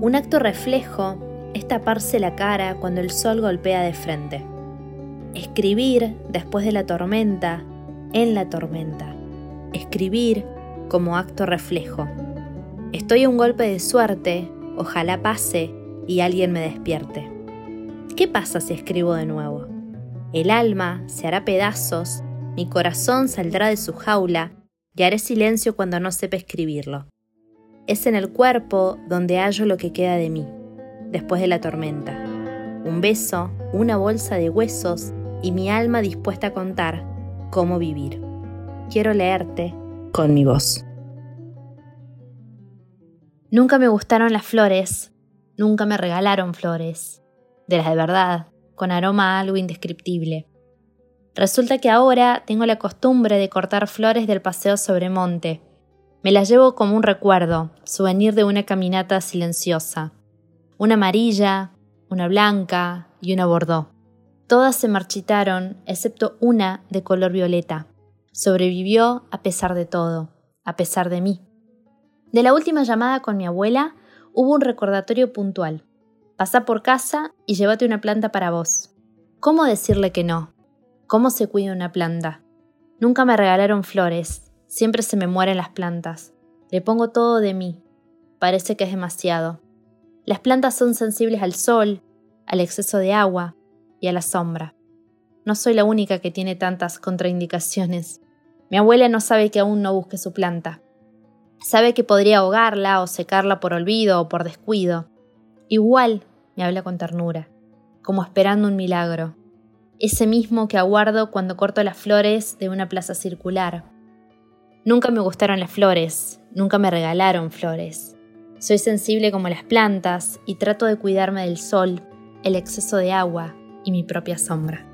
Un acto reflejo es taparse la cara cuando el sol golpea de frente. Escribir después de la tormenta, en la tormenta. Escribir como acto reflejo. Estoy a un golpe de suerte, ojalá pase y alguien me despierte. ¿Qué pasa si escribo de nuevo? El alma se hará pedazos, mi corazón saldrá de su jaula y haré silencio cuando no sepa escribirlo. Es en el cuerpo donde hallo lo que queda de mí, después de la tormenta. Un beso, una bolsa de huesos y mi alma dispuesta a contar cómo vivir. Quiero leerte con mi voz. Nunca me gustaron las flores, nunca me regalaron flores, de las de verdad, con aroma algo indescriptible. Resulta que ahora tengo la costumbre de cortar flores del paseo sobre monte, me las llevo como un recuerdo, souvenir de una caminata silenciosa. Una amarilla, una blanca y una bordó. Todas se marchitaron, excepto una de color violeta. Sobrevivió a pesar de todo, a pesar de mí. De la última llamada con mi abuela hubo un recordatorio puntual. Pasa por casa y llévate una planta para vos. ¿Cómo decirle que no? ¿Cómo se cuida una planta? Nunca me regalaron flores, Siempre se me mueren las plantas. Le pongo todo de mí. Parece que es demasiado. Las plantas son sensibles al sol, al exceso de agua y a la sombra. No soy la única que tiene tantas contraindicaciones. Mi abuela no sabe que aún no busque su planta. Sabe que podría ahogarla o secarla por olvido o por descuido. Igual me habla con ternura, como esperando un milagro. Ese mismo que aguardo cuando corto las flores de una plaza circular Nunca me gustaron las flores, nunca me regalaron flores. Soy sensible como las plantas y trato de cuidarme del sol, el exceso de agua y mi propia sombra.